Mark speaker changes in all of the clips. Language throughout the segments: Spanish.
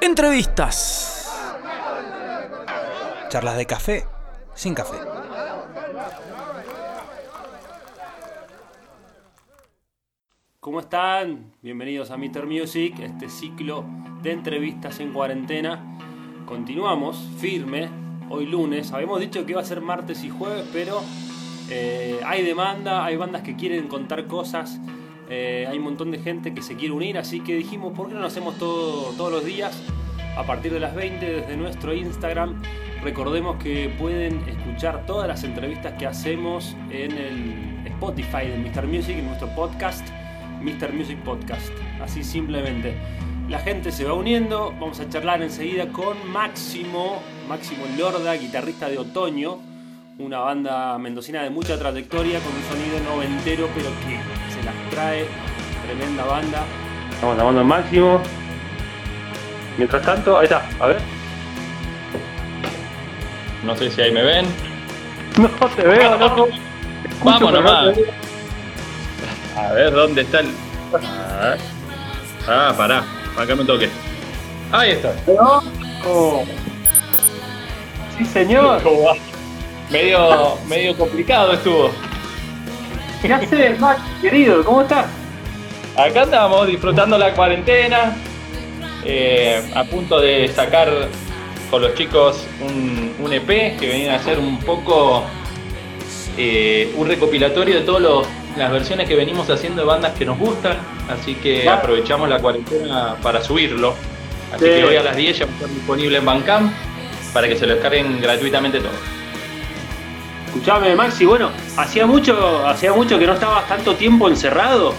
Speaker 1: Entrevistas. Charlas de café sin café.
Speaker 2: ¿Cómo están? Bienvenidos a Mr. Music, este ciclo de entrevistas en cuarentena. Continuamos firme, hoy lunes. Habíamos dicho que iba a ser martes y jueves, pero eh, hay demanda, hay bandas que quieren contar cosas, eh, hay un montón de gente que se quiere unir, así que dijimos, ¿por qué no lo hacemos todo, todos los días? A partir de las 20 desde nuestro Instagram. Recordemos que pueden escuchar todas las entrevistas que hacemos en el Spotify de Mr. Music, en nuestro podcast, Mr. Music Podcast. Así simplemente. La gente se va uniendo, vamos a charlar enseguida con Máximo, Máximo Lorda, guitarrista de Otoño, una banda mendocina de mucha trayectoria, con un sonido noventero, pero que las trae, tremenda banda. Estamos llamando al Máximo. Mientras tanto, ahí está, a ver.
Speaker 3: No sé si ahí me ven.
Speaker 2: No te veo, no.
Speaker 3: Vamos nomás. A ver, ¿dónde está el...? A ver. Ah, pará. Acá me toque. Ahí está.
Speaker 2: Oh. Sí, señor.
Speaker 3: Medio, medio complicado estuvo.
Speaker 2: ¿Qué haces, Max, querido? ¿Cómo estás?
Speaker 3: Acá andamos disfrutando la cuarentena. eh, a punto de sacar con los chicos un, un EP que venía a ser un poco eh, un recopilatorio de todas las versiones que venimos haciendo de bandas que nos gustan. Así que
Speaker 2: Claro.
Speaker 3: aprovechamos la cuarentena para subirlo. Así
Speaker 2: Sí.
Speaker 3: que hoy a las 10 ya va a estar disponible en Bandcamp para que se lo descarguen gratuitamente todo.
Speaker 2: Escuchame, Maxi, bueno, hacía mucho, hacía mucho que no estabas tanto tiempo encerrado.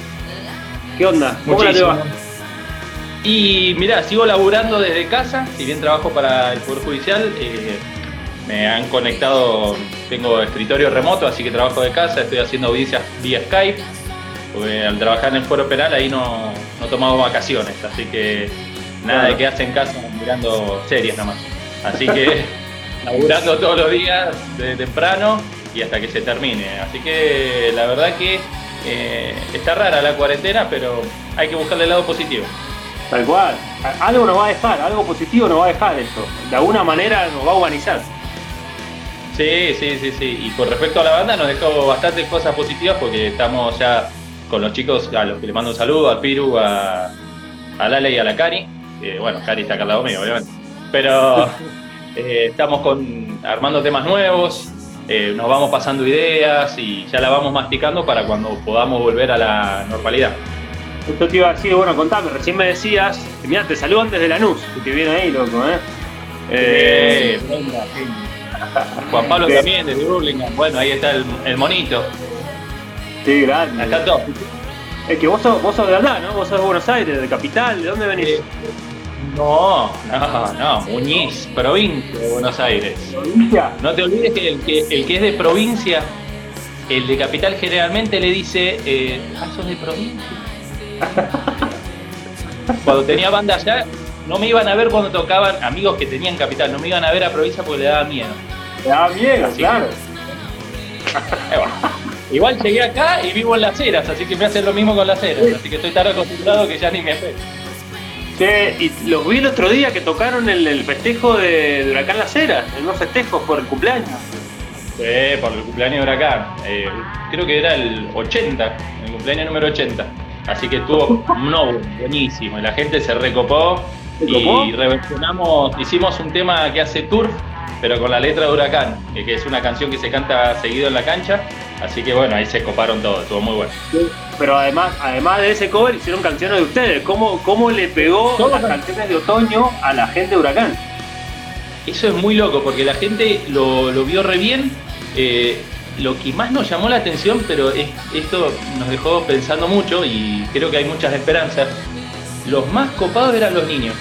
Speaker 2: ¿Qué onda? ¿Cómo la
Speaker 3: Muchísimo.
Speaker 2: llevas?
Speaker 3: Y mirá, sigo laburando desde casa, si bien trabajo para el Poder Judicial, eh, me han conectado, tengo escritorio remoto, así que trabajo de casa, estoy haciendo audiencias vía Skype, porque al trabajar en el foro penal ahí no, no tomamos vacaciones, así que nada
Speaker 2: Claro.
Speaker 3: de quedarse en casa mirando series nomás. Así que laburando todos los días desde temprano y hasta que se termine. Así que la verdad que eh, está rara la cuarentena, pero hay que buscarle el lado positivo.
Speaker 2: Tal cual. Algo nos va a dejar, algo positivo nos va a dejar esto. De alguna manera nos va a humanizar.
Speaker 3: Sí, sí, sí, sí. Y con respecto a la banda nos dejó bastantes cosas positivas porque estamos ya con los chicos a los que le mando un saludo, a Piru, a, a Lale y a la Cari. Eh, bueno, Cari está acá al lado mío, obviamente. Pero eh, estamos con, armando temas nuevos, eh, nos vamos pasando ideas y ya la vamos masticando para cuando podamos volver a la normalidad.
Speaker 2: Esto te iba a decir, bueno, contame, recién me decías, mirá, te saludan desde Lanús, que te viene ahí, loco, ¿eh?
Speaker 3: Eh, Juan Pablo
Speaker 2: Sí.
Speaker 3: también, desde Burlingame. Bueno, ahí está el, el monito.
Speaker 2: sí, grande.
Speaker 3: Acá todo.
Speaker 2: Es que vos sos, vos sos de allá, ¿no? Vos sos de Buenos Aires, de Capital, ¿de dónde venís?
Speaker 3: Eh, No, no, no, Muñiz, provincia de Buenos Aires.
Speaker 2: Provincia.
Speaker 3: No te olvides que el que, el que es de provincia, el de capital generalmente le dice, eh, ah, sos de provincia. Cuando tenía banda allá, no me iban a ver cuando tocaban amigos que tenían capital, no me iban a ver a provincia porque le daba miedo.
Speaker 2: Te da miedo,
Speaker 3: Así
Speaker 2: claro.
Speaker 3: Bueno. Igual llegué acá y vivo en las eras, así que me hacen lo mismo con las eras, así que estoy tan acostumbrado que ya ni me afecta.
Speaker 2: Che, y los vi el otro día que tocaron el, el festejo de, de Huracán Las Heras, en unos festejos por el cumpleaños.
Speaker 3: Sí, por el cumpleaños de Huracán. Eh, creo que era el 80, el cumpleaños número 80. Así que estuvo no, buenísimo. La gente se recopó
Speaker 2: ¿Se
Speaker 3: y reversionamos, hicimos un tema que hace Turf, pero con la letra de Huracán, que, que es una canción que se canta seguido en la cancha. Así que bueno, ahí se coparon todos, estuvo muy bueno.
Speaker 2: Pero además, además de ese cover, hicieron canciones de ustedes. ¿Cómo, cómo le pegó
Speaker 3: Todas.
Speaker 2: las canciones de otoño a la gente de Huracán?
Speaker 3: Eso es muy loco porque la gente lo, lo vio re bien. Eh, lo que más nos llamó la atención, pero es- esto nos dejó pensando mucho y creo que hay muchas esperanzas. Los más copados eran los niños.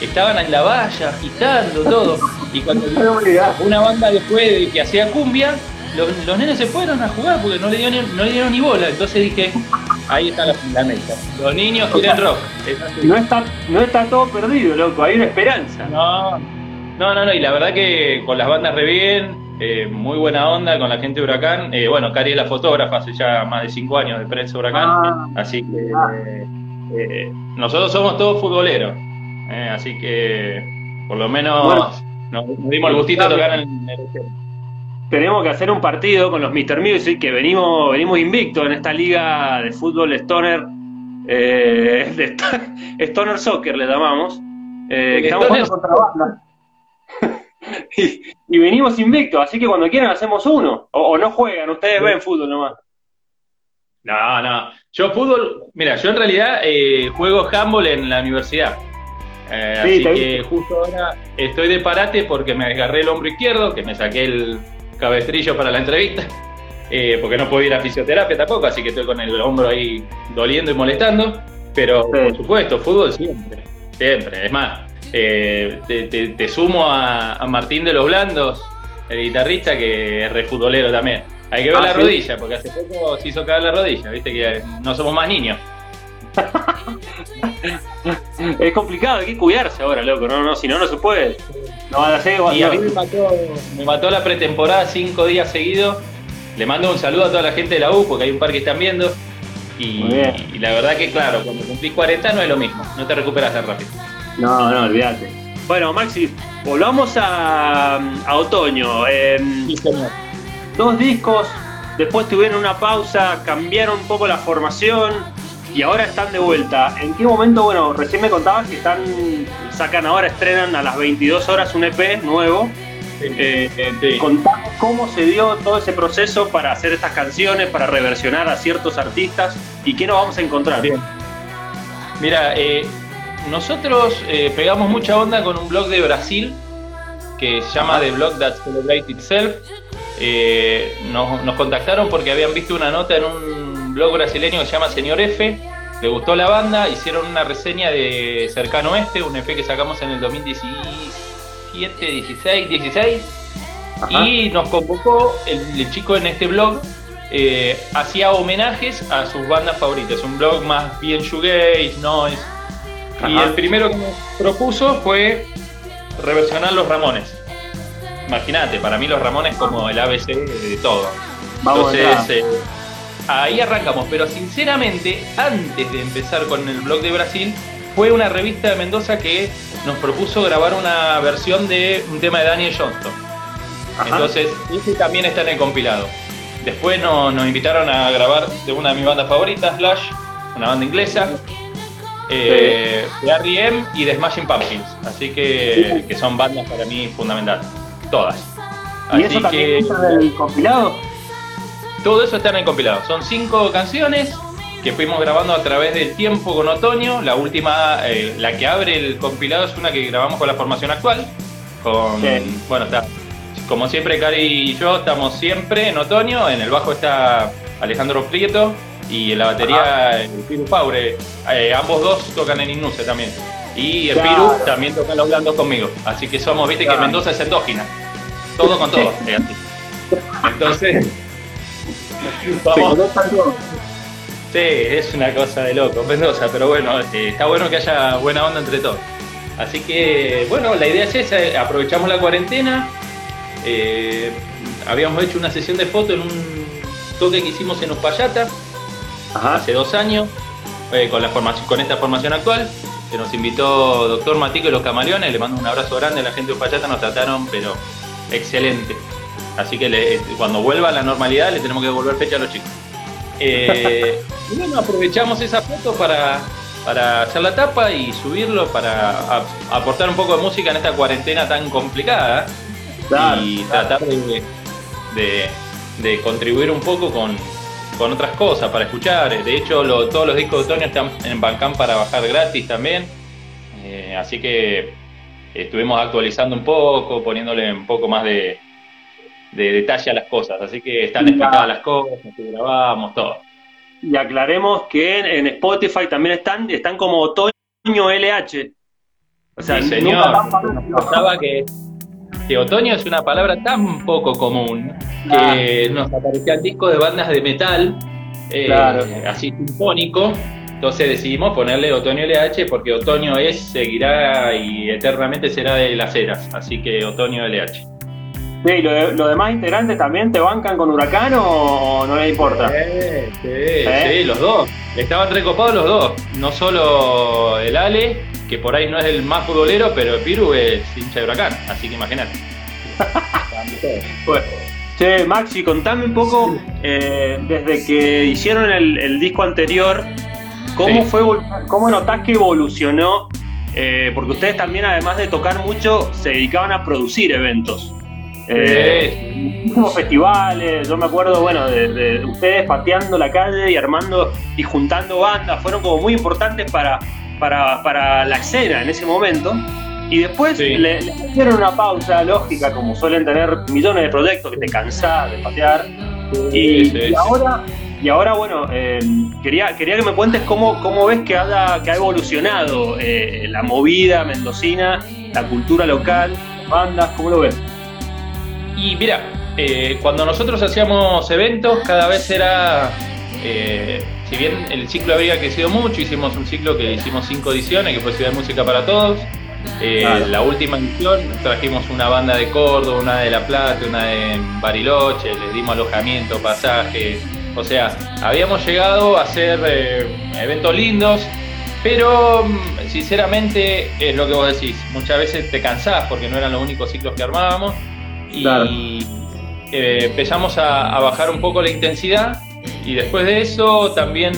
Speaker 3: Estaban en la valla, agitando todo. Y cuando una banda después de que hacía cumbia, los, los nenes se fueron a jugar porque no le dieron, ni- no le dieron ni bola. Entonces dije, ahí está la fundamento. Los niños quieren rock.
Speaker 2: No está, no está todo perdido, loco, hay una esperanza.
Speaker 3: No, no, no, no, y la verdad que con las bandas re bien, eh, muy buena onda con la gente de Huracán. Eh, bueno, Cari es la fotógrafa hace ya más de cinco años de prensa Huracán,
Speaker 2: Ah.
Speaker 3: así que eh, nosotros somos todos futboleros. Así que por lo menos nos, dimos el gustito de tocar en el
Speaker 2: tenemos que hacer un partido con los Mr. Music que venimos, venimos invictos en esta liga de fútbol Stoner, eh, de Stoner Soccer le llamamos, eh, estamos jugando contra banda. y, venimos invictos, así que cuando quieran hacemos uno, o, no juegan, ustedes ven fútbol nomás.
Speaker 3: No, no, yo fútbol, mira, yo en realidad eh, juego handball en la universidad. Eh, así que justo ahora estoy de parate porque me agarré el hombro izquierdo, que me saqué el cabestrillo para la entrevista, eh, porque no puedo ir a fisioterapia tampoco, así que estoy con el hombro ahí doliendo y molestando. Pero por supuesto, fútbol siempre, siempre. Es más, eh, te, sumo a, Martín de los Blandos, el guitarrista, que es re futbolero también. Hay que ver ah, la rodilla, porque hace poco se hizo caer la rodilla, viste que no somos más niños.
Speaker 2: es complicado, hay que cuidarse ahora, loco. No, no, si no, no se puede.
Speaker 3: No, y a mí me mató, me mató la pretemporada cinco días seguidos. Le mando un saludo a toda la gente de la U, porque hay un par que están viendo. Y, la verdad que, claro, cuando cumplís 40 no es lo mismo. No te recuperas tan rápido.
Speaker 2: No, no, olvídate. Bueno, Maxi, volvamos a, otoño. Em, dos discos, después tuvieron una pausa, cambiaron un poco la formación y ahora están de vuelta. ¿En qué momento, bueno, recién me contabas que están, sacan ahora, estrenan a las 22 horas un EP nuevo? Eh, eh cómo se dio todo ese proceso para hacer estas canciones, para reversionar a ciertos artistas y qué nos vamos a encontrar. Bien.
Speaker 3: Mira, eh, nosotros eh, pegamos mucha onda con un blog de Brasil que se llama The Blog That Celebrates Itself. Nos, nos contactaron porque habían visto una nota en un blog brasileño que se llama Señor F. Le gustó la banda, hicieron una reseña de Cercano Este, un EP que sacamos en el 2017, 16, 16. Y nos convocó el, chico en este blog, eh, hacía homenajes a sus bandas favoritas, un blog más bien shoegaze, noise. Y el primero que nos propuso fue reversionar Los Ramones. Imagínate, para mí Los Ramones como el ABC de todo. Entonces, ahí arrancamos, pero sinceramente, antes de empezar con el blog de Brasil, fue una revista de Mendoza que nos propuso grabar una versión de un tema de Daniel Johnston. Entonces, ese también está en el compilado. Después nos, invitaron a grabar de una de mis bandas favoritas, Slash, una banda inglesa, eh, de R.E.M. y de Smashing Pumpkins. Así que, que son bandas para mí fundamentales. Todas.
Speaker 2: ¿Y eso también está en el compilado?
Speaker 3: Todo eso está en el compilado. Son cinco canciones que fuimos grabando a través del tiempo con otoño. La última, eh, la que abre el compilado es una que grabamos con la formación actual. Con, bueno, está. Como siempre, Cari y yo estamos siempre en otoño. En el bajo está Alejandro Prieto y en la batería el Piru Paure. Eh, ambos dos tocan en Innuse también. Y el Piru también toca los blandos conmigo. Así que somos, viste que Mendoza es endógina. Todo con todo. Entonces. Sí, es una cosa de loco, Mendoza, pero bueno, este, está bueno que haya buena onda entre todos. Así que, bueno, la idea es esa, aprovechamos la cuarentena. Eh, habíamos hecho una sesión de fotos en un toque que hicimos en Uspallata hace dos años, eh, con, la formación, con esta formación actual, que nos invitó Doctor Matico y los Camaleones. Le mando un abrazo grande a la gente de Uspallata, nos trataron, pero excelente. Así que cuando vuelva a la normalidad le tenemos que devolver fecha a los chicos. Eh, y bueno, aprovechamos esa foto para, hacer la tapa y subirlo para aportar un poco de música en esta cuarentena tan complicada y tratar de, contribuir un poco con, otras cosas para escuchar. De hecho, todos los discos de otoño están en Bandcamp para bajar gratis también. Eh, así que estuvimos actualizando un poco, poniéndole un poco más de, de detalle a las cosas. Así que están explicadas las cosas, que grabamos, todo.
Speaker 2: Y aclaremos que en Spotify también están, están como Otoño LH.
Speaker 3: O sea, sí, señor. Que, que otoño es una palabra tan poco común que nos aparecía el disco de bandas de metal, eh, así sinfónico. Entonces decidimos ponerle Otoño LH porque Otoño es, seguirá y eternamente será de las eras. Así que Otoño LH.
Speaker 2: Sí, ¿y lo- los demás integrantes también te bancan con Huracán o no les importa?
Speaker 3: Sí, sí,
Speaker 2: ¿Eh?
Speaker 3: sí, los dos. Estaban recopados los dos. No solo el Ale, que por ahí no es el más futbolero, pero el Piru es hincha de huracán, así que imagínate.
Speaker 2: Bueno, che, Maxi, contame un poco, eh, desde que hicieron el, el disco anterior, ¿cómo,
Speaker 3: Sí.
Speaker 2: fue, ¿cómo notás que evolucionó? Eh, porque ustedes también, además de tocar mucho, se dedicaban a producir eventos. Eh, muchísimos festivales, yo me acuerdo, bueno, de, de ustedes pateando la calle y armando y juntando bandas, fueron como muy importantes para, para, para la escena en ese momento. Y después
Speaker 3: Sí.
Speaker 2: le, le hicieron una pausa lógica, como suelen tener millones de proyectos que te cansás de patear. Y,
Speaker 3: Sí, sí.
Speaker 2: y ahora, y ahora bueno, eh, quería, quería que me cuentes cómo, cómo ves que ha, que ha evolucionado eh, la movida mendocina, la cultura local, las bandas, ¿cómo lo ves?
Speaker 3: Y mira, eh, cuando nosotros hacíamos eventos, cada vez era. eh, si bien el ciclo había crecido mucho, hicimos un ciclo que hicimos cinco ediciones, que fue Ciudad de Música para Todos. Eh,
Speaker 2: Claro.
Speaker 3: La última edición trajimos una banda de Córdoba, una de La Plata, una de Bariloche, les dimos alojamiento, pasaje. O sea, habíamos llegado a hacer eh, eventos lindos, pero mm, sinceramente es lo que vos decís. Muchas veces te cansás porque no eran los únicos ciclos que armábamos y
Speaker 2: Claro.
Speaker 3: eh, empezamos a, a bajar un poco la intensidad y después de eso también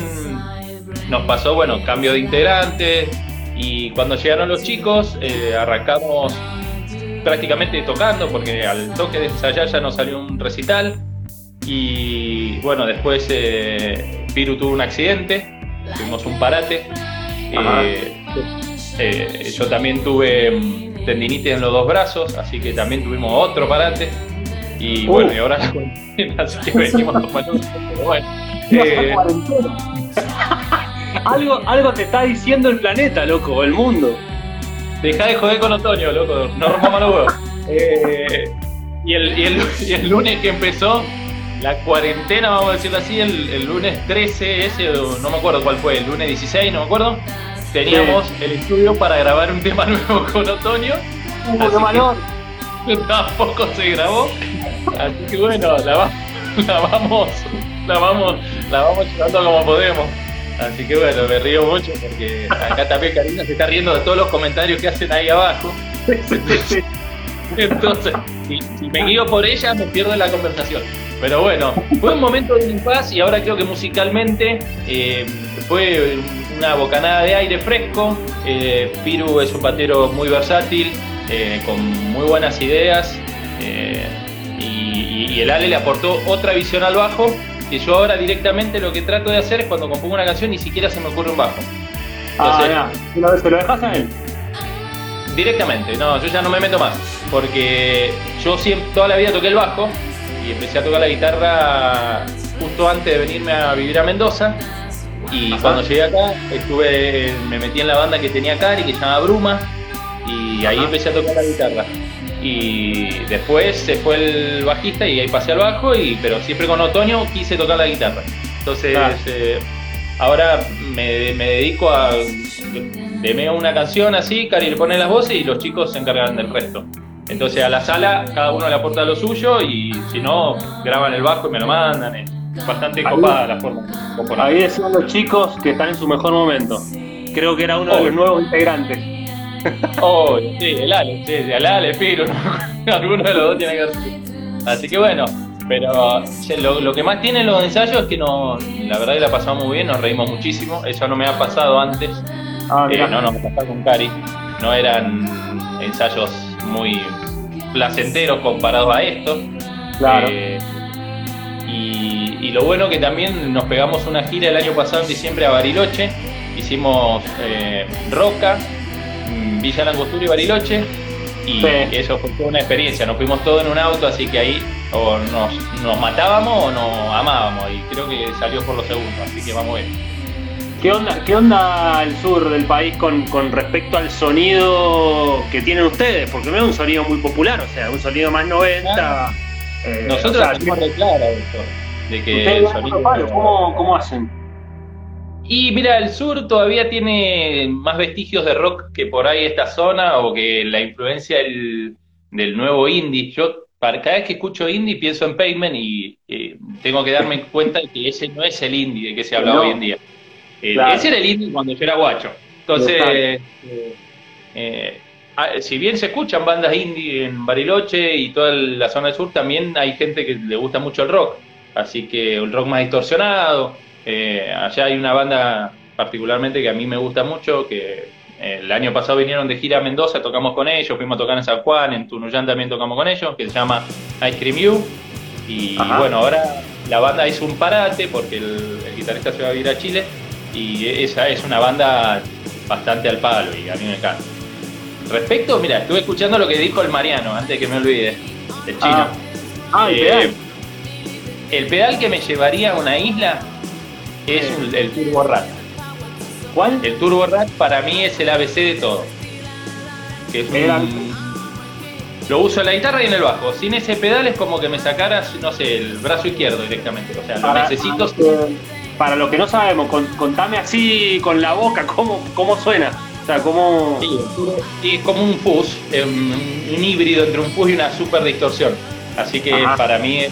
Speaker 3: nos pasó, bueno, cambio de integrantes y cuando llegaron los chicos eh, arrancamos prácticamente tocando porque al toque de ensayar ya nos salió un recital y bueno, después eh, Piru tuvo un accidente, tuvimos un parate. Eh, yo también tuve mm, tendinitis en los dos brazos, así que también tuvimos otro parate. Y
Speaker 2: Uh.
Speaker 3: bueno, y ahora así que venimos tomando. Bueno, eh,
Speaker 2: algo, algo te está diciendo el planeta, loco, el mundo.
Speaker 3: Deja de joder con otoño, loco. No rompamos los huevos. Eh, y, el, y, el, y el lunes que empezó la cuarentena, vamos a decirlo así, el, el lunes 13, ese, no me acuerdo cuál fue, el lunes 16, no me acuerdo. Teníamos el estudio para grabar un tema nuevo con otoño. Que tampoco se grabó. Así que bueno, la, va- la vamos, la vamos, la vamos llevando como podemos. Así que bueno, me río mucho porque acá también Karina se está riendo de todos los comentarios que hacen ahí abajo. Entonces, si, si me guío por ella, me pierdo la conversación. Pero bueno, fue un momento de paz y ahora creo que musicalmente eh, fue una bocanada de aire fresco. Eh, Piru es un patero muy versátil, eh, con muy buenas ideas. eh, y, y el Ale le aportó otra visión al bajo. Que yo ahora directamente lo que trato de hacer es cuando compongo una canción ni siquiera se me ocurre un bajo.
Speaker 2: Ah,
Speaker 3: Entonces,
Speaker 2: ya. ¿Se lo, se lo dejas a él?
Speaker 3: Directamente, no, yo ya no me meto más. Porque yo siempre, toda la vida toqué el bajo y empecé a tocar la guitarra justo antes de venirme a vivir a Mendoza. Y
Speaker 2: Ajá.
Speaker 3: cuando llegué acá, estuve, me metí en la banda que tenía Cari, que se llama Bruma, y ahí
Speaker 2: Ajá.
Speaker 3: empecé a tocar la guitarra. Y después se fue el bajista y ahí pasé al bajo, y, pero siempre con otoño quise tocar la guitarra. Entonces,
Speaker 2: Claro.
Speaker 3: eh, ahora me, me dedico a. Demeo una canción así, Cari le pone las voces y los chicos se encargan del resto. Entonces a la sala cada uno le aporta lo suyo y si no, graban el bajo y me lo mandan. Es bastante
Speaker 2: Ahí-
Speaker 3: copada la forma.
Speaker 2: Ahí decían los chicos que están en su mejor momento. Creo que era uno de los nuevos integrantes.
Speaker 3: Oh, sí, el Ale, sí, el Ale, Piro, ¿no? alguno de los dos tiene que ser. Así que bueno, pero lo, lo que más tienen los ensayos es que no, la verdad que la pasamos muy bien, nos reímos muchísimo, eso no me ha pasado antes,
Speaker 2: Ah,
Speaker 3: eh,
Speaker 2: mirá.
Speaker 3: no nos pasó con Cari, no eran ensayos muy placenteros comparados a esto.
Speaker 2: Claro.
Speaker 3: Eh, y lo bueno que también nos pegamos una gira el año pasado en diciembre a Bariloche, hicimos eh, Roca, mm, Villa Langostura y Bariloche, y
Speaker 2: Sí.
Speaker 3: eso fue toda una experiencia, nos fuimos todos en un auto, así que ahí o nos, nos matábamos o nos amábamos, y creo que salió por lo segundo, así que vamos bien.
Speaker 2: ¿Qué onda, ¿Qué onda el sur del país con, con respecto al sonido que tienen ustedes? Porque no es un sonido muy popular, o sea, un sonido más 90. eh,
Speaker 3: Nosotros
Speaker 2: o sea,
Speaker 3: tenemos claro esto, de que
Speaker 2: ustedes
Speaker 3: el
Speaker 2: van
Speaker 3: sonido...
Speaker 2: por palo, ¿cómo, ¿Cómo hacen?
Speaker 3: Y mira, el sur todavía tiene más vestigios de rock que por ahí esta zona o que la influencia del, del nuevo indie. Yo para, cada vez que escucho indie pienso en Payment y eh, tengo que darme cuenta de que ese no es el indie de que se habla
Speaker 2: No.
Speaker 3: hoy en día. Eh,
Speaker 2: Claro.
Speaker 3: Ese era el indie cuando yo era guacho. Entonces, eh, eh, ah, si bien se escuchan bandas indie en Bariloche y toda la zona del sur, también hay gente que le gusta mucho el rock. Así que el rock más distorsionado. Eh, allá hay una banda particularmente que a mí me gusta mucho, que eh, el año pasado vinieron de gira a Mendoza, tocamos con ellos, fuimos a tocar en San Juan, en Tunuyán también tocamos con ellos, que se llama Ice Cream U. Y
Speaker 2: Ajá.
Speaker 3: bueno, ahora la banda hizo un parate porque el, el guitarrista se va a vivir a Chile y esa es una banda bastante al palo y a mí me encanta. Respecto, mira, estuve escuchando lo que dijo el Mariano, antes de que me olvide, el chino.
Speaker 2: Ah, ah, el
Speaker 3: Eh. El pedal que me llevaría a una isla es un- el Turbo Rat.
Speaker 2: ¿Cuál?
Speaker 3: El Turbo Rat para mí es el ABC de todo. Que es un-. Lo uso en la guitarra y en el bajo. Sin ese pedal es como que me sacaras, no sé, el brazo izquierdo directamente. O sea, lo
Speaker 2: Para,
Speaker 3: necesito.
Speaker 2: para los que no sabemos, con- contame así con la boca cómo, cómo suena. O sea, cómo.
Speaker 3: Sí, sí, es como un fuzz, eh, un, un híbrido entre un fuzz y una super distorsión. Así que
Speaker 2: Ajá.
Speaker 3: para mí es,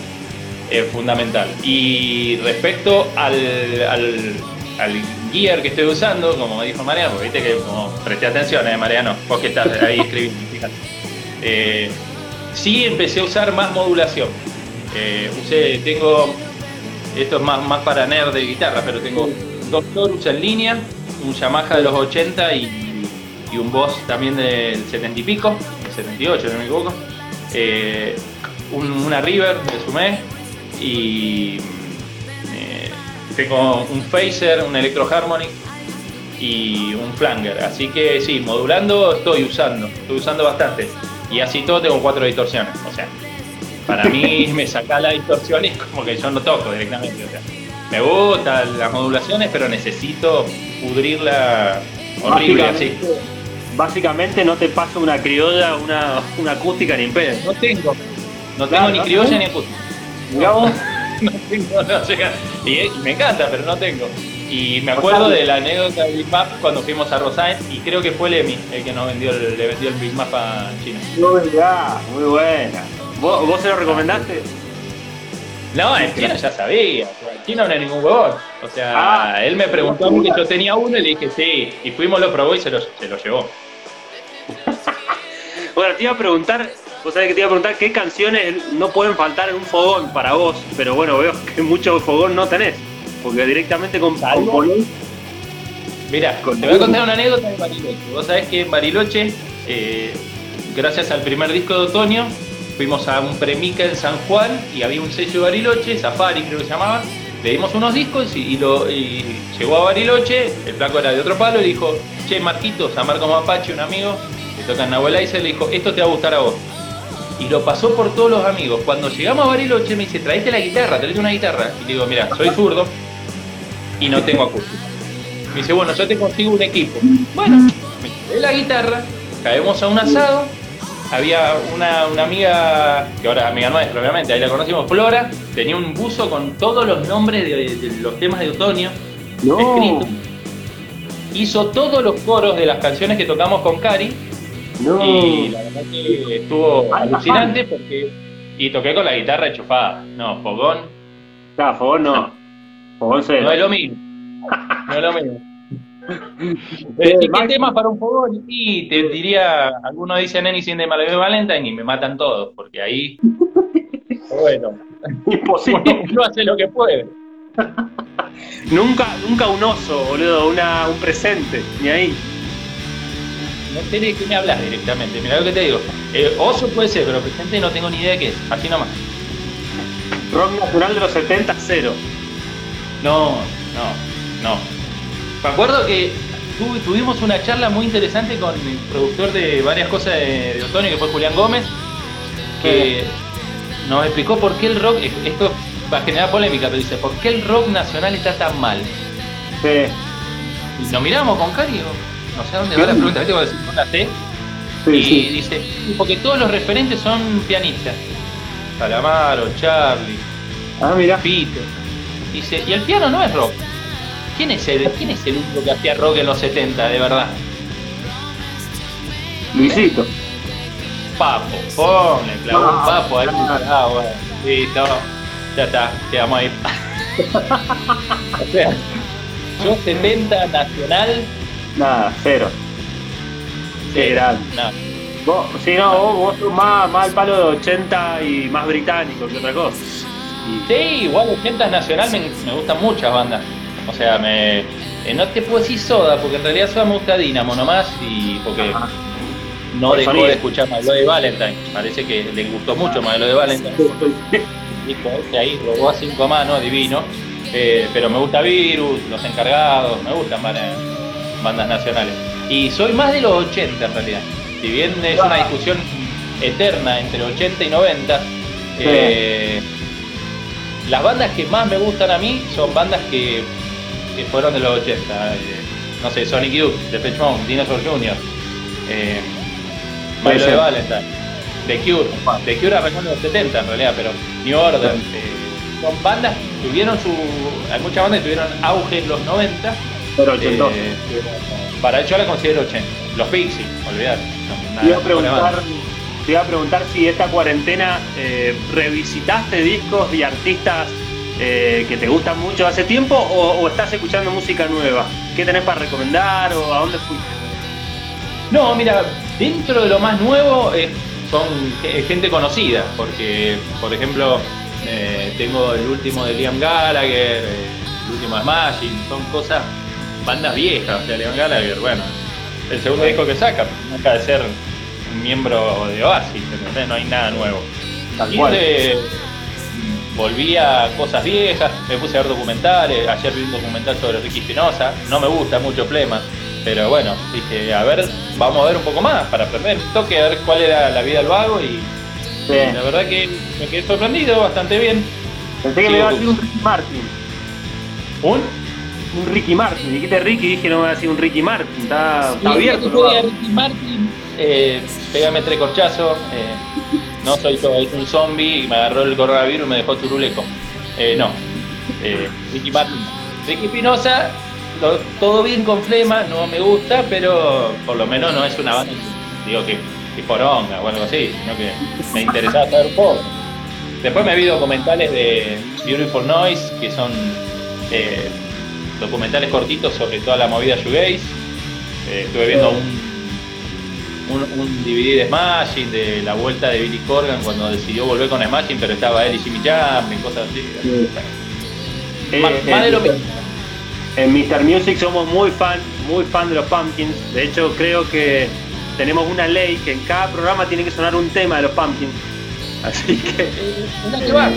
Speaker 3: es fundamental. Y respecto al, al, al gear que estoy usando, como me dijo Mariano, porque viste que como presté atención, eh, Mariano, vos que estás ahí escribiendo, fíjate. Eh, sí empecé a usar más modulación. Eh, usé, tengo, esto es más, más para nerd de guitarra, pero tengo dos Torus en línea, un Yamaha de los 80 y, y un Boss también del 70 y pico, del 78 no me equivoco. Eh, un- una River de Sumé y eh, tengo un Phaser, un Electro Harmonic y un Flanger. Así que sí, modulando estoy usando, estoy usando bastante. Y así todo tengo cuatro distorsiones. O sea, para mí me saca la distorsión y es como que yo no toco directamente. O sea, me gustan las modulaciones, pero necesito pudrirla horrible así.
Speaker 2: Básicamente, no te pasa una criolla, una, una acústica ni en pedo.
Speaker 3: No tengo, no tengo
Speaker 2: Claro,
Speaker 3: ni
Speaker 2: ¿no?
Speaker 3: criolla ni acústica.
Speaker 2: Mirá vos.
Speaker 3: no tengo, no, y, y me encanta, pero no tengo. Y me acuerdo de la anécdota del Big Map cuando fuimos a Rosain y creo que fue Lemmy el que nos vendió el, le vendió el Big Map a China.
Speaker 2: Muy muy buena. ¿Vos, vos se lo recomendaste?
Speaker 3: No, el chino ya sabía, el chino no era ningún huevón. O sea,
Speaker 2: Ah.
Speaker 3: él me preguntó que yo tenía uno y le dije sí. Y fuimos, lo probó y se lo, se lo llevó.
Speaker 2: Bueno, te iba a preguntar, vos sabés que te iba a preguntar qué canciones no pueden faltar en un fogón para vos, pero bueno, veo que mucho fogón no tenés, porque directamente con,
Speaker 3: Salvo- Mira, te voy a contar una anécdota de Bariloche. Vos sabés que en Bariloche, eh, gracias al primer disco de otoño, fuimos a un premica en San Juan y había un sello de Bariloche, Safari creo que se llamaba. Le dimos unos discos y, y lo, y llegó a Bariloche, el flaco era de otro palo y dijo, che Marquitos, a Marco Mapache, un amigo, que toca en Nahuel Aiza, le dijo, esto te va a gustar a vos. Y lo pasó por todos los amigos. Cuando llegamos a Bariloche me dice, traete la guitarra, traete una guitarra. Y le digo, mira, soy zurdo y no tengo acústica. Me dice, bueno, yo te consigo un equipo. Bueno, me la guitarra, caemos a un asado. Había una, una amiga, que ahora es amiga nuestra, obviamente, ahí la conocimos, Flora, tenía un buzo con todos los nombres de, de los temas de otoño
Speaker 2: No.
Speaker 3: escritos. Hizo todos los coros de las canciones que tocamos con Cari
Speaker 2: No.
Speaker 3: y la verdad que estuvo
Speaker 2: Ay,
Speaker 3: alucinante porque. Y toqué con la guitarra enchufada. No, fogón.
Speaker 2: Claro, fogón no. Fogón cero.
Speaker 3: No es lo mismo. No es lo mismo. Eh, ¿Y qué tema para un fogón? Y te diría, algunos dicen Anything de Malve Valentine y me matan todos, porque ahí. Bueno,
Speaker 2: Imposible.
Speaker 3: uno hace lo que puede.
Speaker 2: nunca, nunca un oso, boludo, una, un presente, ni ahí.
Speaker 3: No sé de qué me hablas directamente, mira lo que te digo. Eh, oso puede ser, pero presente no tengo ni idea de qué es. Así nomás.
Speaker 2: Rock nacional de los 70, cero.
Speaker 3: No, no, no. Me acuerdo que tu- tuvimos una charla muy interesante con el productor de varias cosas de, de Otoño, que fue Julián Gómez, que nos explicó por qué el rock, esto va a generar polémica, pero dice, ¿por qué el rock nacional está tan mal?
Speaker 2: Sí,
Speaker 3: Y nos miramos con Cari, y digo, no sé dónde va la pregunta, ¿viste? Cuando decís, sé.
Speaker 2: sí,
Speaker 3: y
Speaker 2: sí.
Speaker 3: dice, porque todos los referentes son pianistas. Calamaro, Charlie,
Speaker 2: Ah, mira.
Speaker 3: Pito. Dice, y el piano no es rock. ¿Quién es el, quién es el único que hacía rock en los 70, de verdad?
Speaker 2: Luisito.
Speaker 3: papo. Pum, le clavó un
Speaker 2: Ah,
Speaker 3: papo ahí. Ah, bueno. Listo. Ya está, quedamos ahí. o sea, yo 70 nacional.
Speaker 2: Nada, cero. Sí, grande.
Speaker 3: No,
Speaker 2: Vos, sí, no, vos, vos sos más, más al palo de 80 y más británico que otra cosa.
Speaker 3: Sí, igual 80 nacional me, me gustan muchas bandas. O sea, me. eh, no te puedo decir soda, porque en realidad soda me gusta Dinamo nomás y porque
Speaker 2: Ajá.
Speaker 3: no
Speaker 2: Por
Speaker 3: dejó
Speaker 2: sonido.
Speaker 3: de escuchar Malo de Valentine. Parece que le gustó mucho Malo de Valentine. Dijo, este ahí robó a cinco manos, divino. Eh, pero me gusta Virus, Los Encargados, me gustan bandas, bandas nacionales. Y soy más de los 80 en realidad. Si bien es una discusión eterna entre 80 y 90, eh, las bandas que más me gustan a mí son bandas que, que fueron de los 80. eh, no sé, Sonic Youth, Depeche Mode, Dinosaur Jr., eh, Milo de Valentine, The Cure. The Cure arrancó en los 70 en realidad, pero New Order. eh, son bandas que tuvieron su. Hay muchas bandas que tuvieron auge en los 90.
Speaker 2: Pero 82.
Speaker 3: eh, para yo la considero 80. Los Pixies, olvidar.
Speaker 2: Te iba a preguntar, te iba a preguntar si esta cuarentena eh, revisitaste discos y artistas eh, que te gustan mucho hace tiempo o, o estás escuchando música nueva. ¿Qué tenés para recomendar o a dónde fuiste?
Speaker 3: No, mira, dentro de lo más nuevo eh, son ge- gente conocida, porque, por ejemplo, tengo el último de Liam Gallagher, el último de Smashing, son cosas, bandas viejas, o sea, Liam Gallagher, bueno, el segundo disco que saca, deja de ser un miembro de Oasis, ¿entendés? No hay nada nuevo.
Speaker 2: Tal
Speaker 3: Y
Speaker 2: cual.
Speaker 3: de- volví a cosas viejas, me puse a ver documentales, ayer vi un documental sobre Ricky Espinosa, no me gusta mucho Flema, pero bueno, dije, a ver, vamos a ver un poco más para aprender un toque, a ver cuál era la vida del vago y,
Speaker 2: Sí.
Speaker 3: la verdad que me quedé sorprendido bastante bien.
Speaker 2: Pensé que
Speaker 3: Sí,
Speaker 2: me iba a
Speaker 3: Gus.
Speaker 2: decir un Ricky Martin.
Speaker 3: ¿Un?
Speaker 2: Un Ricky Martin. Dijiste Ricky y dije no me va a decir un Ricky Martin. Está, abierto.
Speaker 3: fue a Ricky Martin, eh, pégame tres corchazos, eh, no soy yo, es un zombie y me agarró el coronavirus y me dejó turuleco. Eh, no, eh, Ricky Martin. Ricky Pinoza, lo- todo bien con flema, no me gusta, pero por lo menos no es una banda, digo que, que poronga o algo así, sino que me interesaba saber un poco. Después me vi documentales de Beautiful Noise, que son eh, documentales cortitos sobre toda la movida shoegaze. Eh, estuve viendo un, un, un DVD de Smashing, de la vuelta de Billy Corgan cuando decidió volver con Smashing, pero estaba él y Jimmy Champlin, cosas así.
Speaker 2: Eh,
Speaker 3: Más, más de lo mismo.
Speaker 2: En Mr. Music somos muy fan, muy fan de los Pumpkins. De hecho, creo que tenemos una ley que en cada programa tiene que sonar un tema de los Pumpkins. Así que
Speaker 3: Es la que va.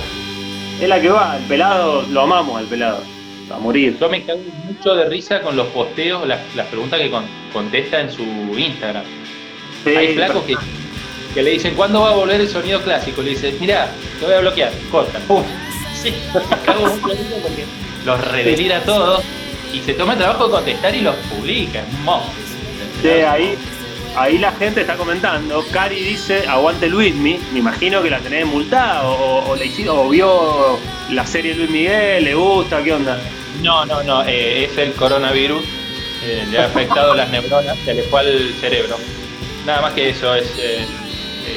Speaker 2: es la que va. El pelado, lo amamos al pelado. A morir.
Speaker 3: Yo me cago mucho de risa con los posteos, las, las preguntas que con- contesta en su Instagram.
Speaker 2: Sí,
Speaker 3: Hay flacos que, que le dicen, ¿cuándo va a volver el sonido clásico? Le dice, mirá, te voy a bloquear, corta, pum. Sí, me cago mucho de risa porque los redelira a todos y se toma el trabajo de contestar y los publica. Es un monstruo.
Speaker 2: Sí, ahí, ahí la gente está comentando. Cari dice, aguante Luismi. Me imagino que la tenés multada o, o le hicieron, o vio la serie Luis Miguel, le gusta, ¿qué onda?
Speaker 3: No, no, no, eh, es el coronavirus, eh, le ha afectado las neuronas, se le fue al cerebro. Nada más que eso, es eh,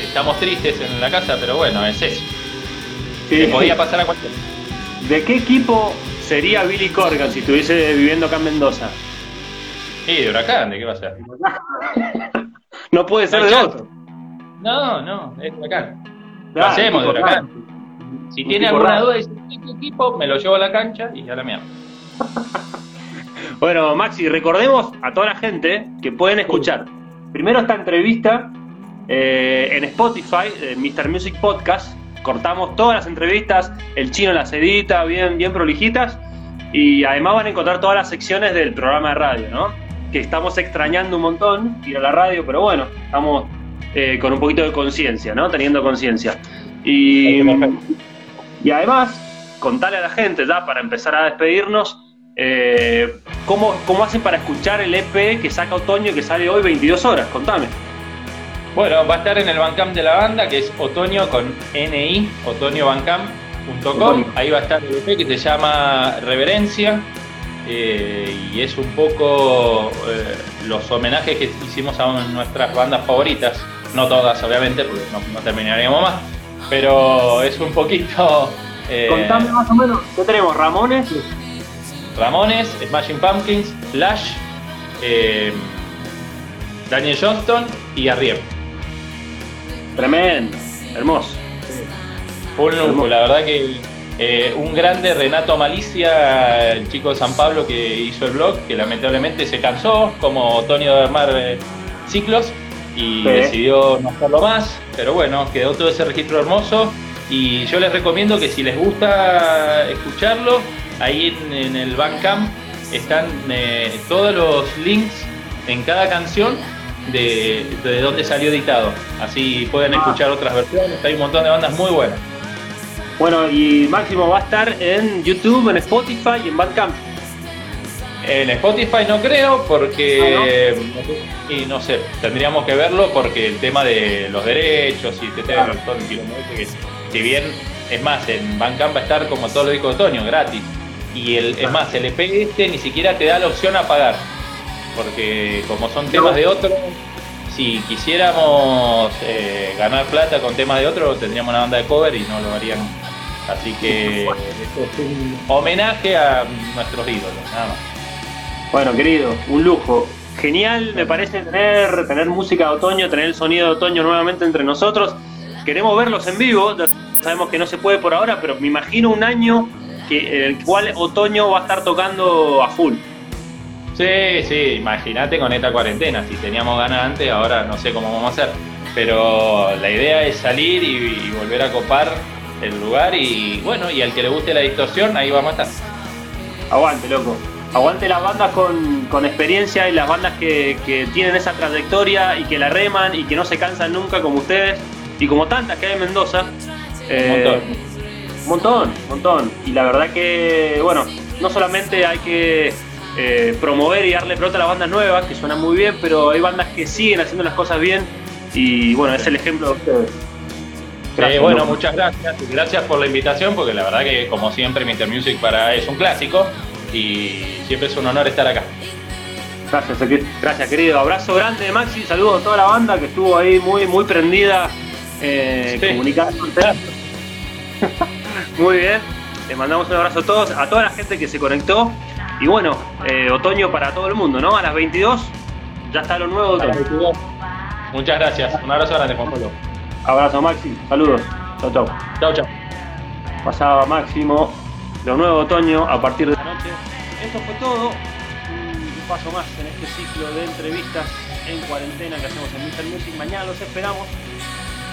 Speaker 3: estamos tristes en la casa, pero bueno, es eso.
Speaker 2: Sí.
Speaker 3: Le podía pasar a cualquiera.
Speaker 2: ¿De qué equipo sería Billy Corgan si estuviese viviendo acá en Mendoza?
Speaker 3: Sí, de huracán, ¿de qué va a ser?
Speaker 2: No puede ser
Speaker 3: No
Speaker 2: de otro.
Speaker 3: No, no, es huracán.
Speaker 2: Claro,
Speaker 3: hacemos de huracán. Si
Speaker 2: Un
Speaker 3: tiene alguna
Speaker 2: raro.
Speaker 3: duda, dice, ¿qué equipo? Me lo llevo a la cancha y ya la mierda.
Speaker 2: Bueno, Maxi, recordemos a toda la gente que pueden escuchar primero esta entrevista eh, en Spotify, eh, Mr. Music Podcast. Cortamos todas las entrevistas, el chino las edita bien, bien prolijitas. Y además van a encontrar todas las secciones del programa de radio, ¿no? Que estamos extrañando un montón ir a la radio, pero bueno, estamos eh, con un poquito de conciencia, ¿no? Teniendo conciencia. Y, además, contarle a la gente, ya para empezar a despedirnos, eh, ¿cómo, ¿cómo hacen para escuchar el EP que saca Otoño y que sale hoy 22 horas? Contame.
Speaker 3: Bueno, va a estar en el Bandcamp de la banda, que es otoño con NI, otoñobancamp.com.
Speaker 2: Otoño.
Speaker 3: Ahí va a estar el EP que se llama Reverencia. eh, y es un poco eh, los homenajes que hicimos a nuestras bandas favoritas no todas obviamente, porque no, terminaríamos más, pero es un poquito...
Speaker 2: Eh, Contame más o menos, ¿qué tenemos? Ramones.
Speaker 3: Ramones, Smashing Pumpkins, Flash, eh, Daniel Johnston y Arriem.
Speaker 2: Tremendo, hermoso.
Speaker 3: Un la verdad que eh, un grande Renato Malicia, el chico de San Pablo que hizo el blog, que lamentablemente se cansó, como Tonio de Armar eh, ciclos, y decidió no hacerlo más, pero bueno, quedó todo ese registro hermoso. Y yo les recomiendo que si les gusta escucharlo, ahí en, el Bandcamp están eh, todos los links en cada canción de, de dónde salió editado. Así pueden ah. escuchar otras versiones, hay un montón de bandas muy buenas.
Speaker 2: Bueno, y Máximo va a estar en YouTube, en Spotify y en Bandcamp.
Speaker 3: En Spotify no creo porque ah, y no sé, tendríamos que verlo porque el tema de los derechos y todo que si bien es más en Bandcamp va a estar como todos los discos de otoño gratis. Y el es más el EP este ni siquiera te da la opción a pagar porque como son temas de otro si quisiéramos eh, ganar plata con temas de otro tendríamos una banda de cover y no lo harían. Así que esto es un homenaje a nuestros ídolos, nada más.
Speaker 2: Bueno, querido, un lujo. Genial, me parece tener, tener música de otoño, tener el sonido de otoño nuevamente entre nosotros. Queremos verlos en vivo, sabemos que no se puede por ahora, pero me imagino un año que, en el cual otoño va a estar tocando a full.
Speaker 3: Sí, sí, imagínate con esta cuarentena, si teníamos ganas antes, ahora no sé cómo vamos a hacer. Pero la idea es salir y volver a copar el lugar y bueno, y al que le guste la distorsión, ahí vamos a estar.
Speaker 2: Aguante, loco. Aguante las bandas con, experiencia y las bandas que, tienen esa trayectoria y que la reman y que no se cansan nunca como ustedes y como tantas que hay en Mendoza.
Speaker 3: Eh,
Speaker 2: un montón. Un montón, Y la verdad que, bueno, no solamente hay que eh, promover y darle pelota a las bandas nuevas, que suenan muy bien, pero hay bandas que siguen haciendo las cosas bien y bueno, es el ejemplo de ustedes.
Speaker 3: Eh, bueno, muchas gracias. Gracias por la invitación, porque la verdad que como siempre Minter Music para es un clásico y siempre es un honor estar acá.
Speaker 2: Gracias, gracias querido. Abrazo grande Maxi, saludos a toda la banda que estuvo ahí muy, muy prendida eh, comunicando. muy bien. Les mandamos un abrazo a todos, a toda la gente que se conectó. Y bueno, eh, otoño para todo el mundo, ¿no? A las 22 ya está lo nuevo.
Speaker 3: Muchas gracias. Un abrazo grande, Juan Pablo.
Speaker 2: Abrazo Maxi, saludos. Chau, chau.
Speaker 3: Chau, chau.
Speaker 2: Pasaba Máximo, lo nuevo otoño a partir de la noche. Esto fue todo. Un paso más en este ciclo de entrevistas en cuarentena que hacemos en Mr. Music. Mañana los esperamos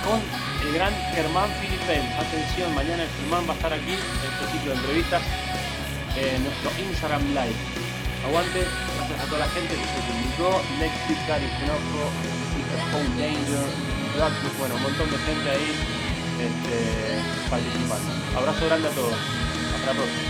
Speaker 2: con el gran Germán Filipen. Atención, mañana el Germán va a estar aquí en este ciclo de entrevistas en nuestro Instagram Live. Aguante, gracias a toda la gente que se comunicó. Next Big Cari Mr. Home Danger, bueno, un montón de gente ahí este, participando. Abrazo grande a todos. La.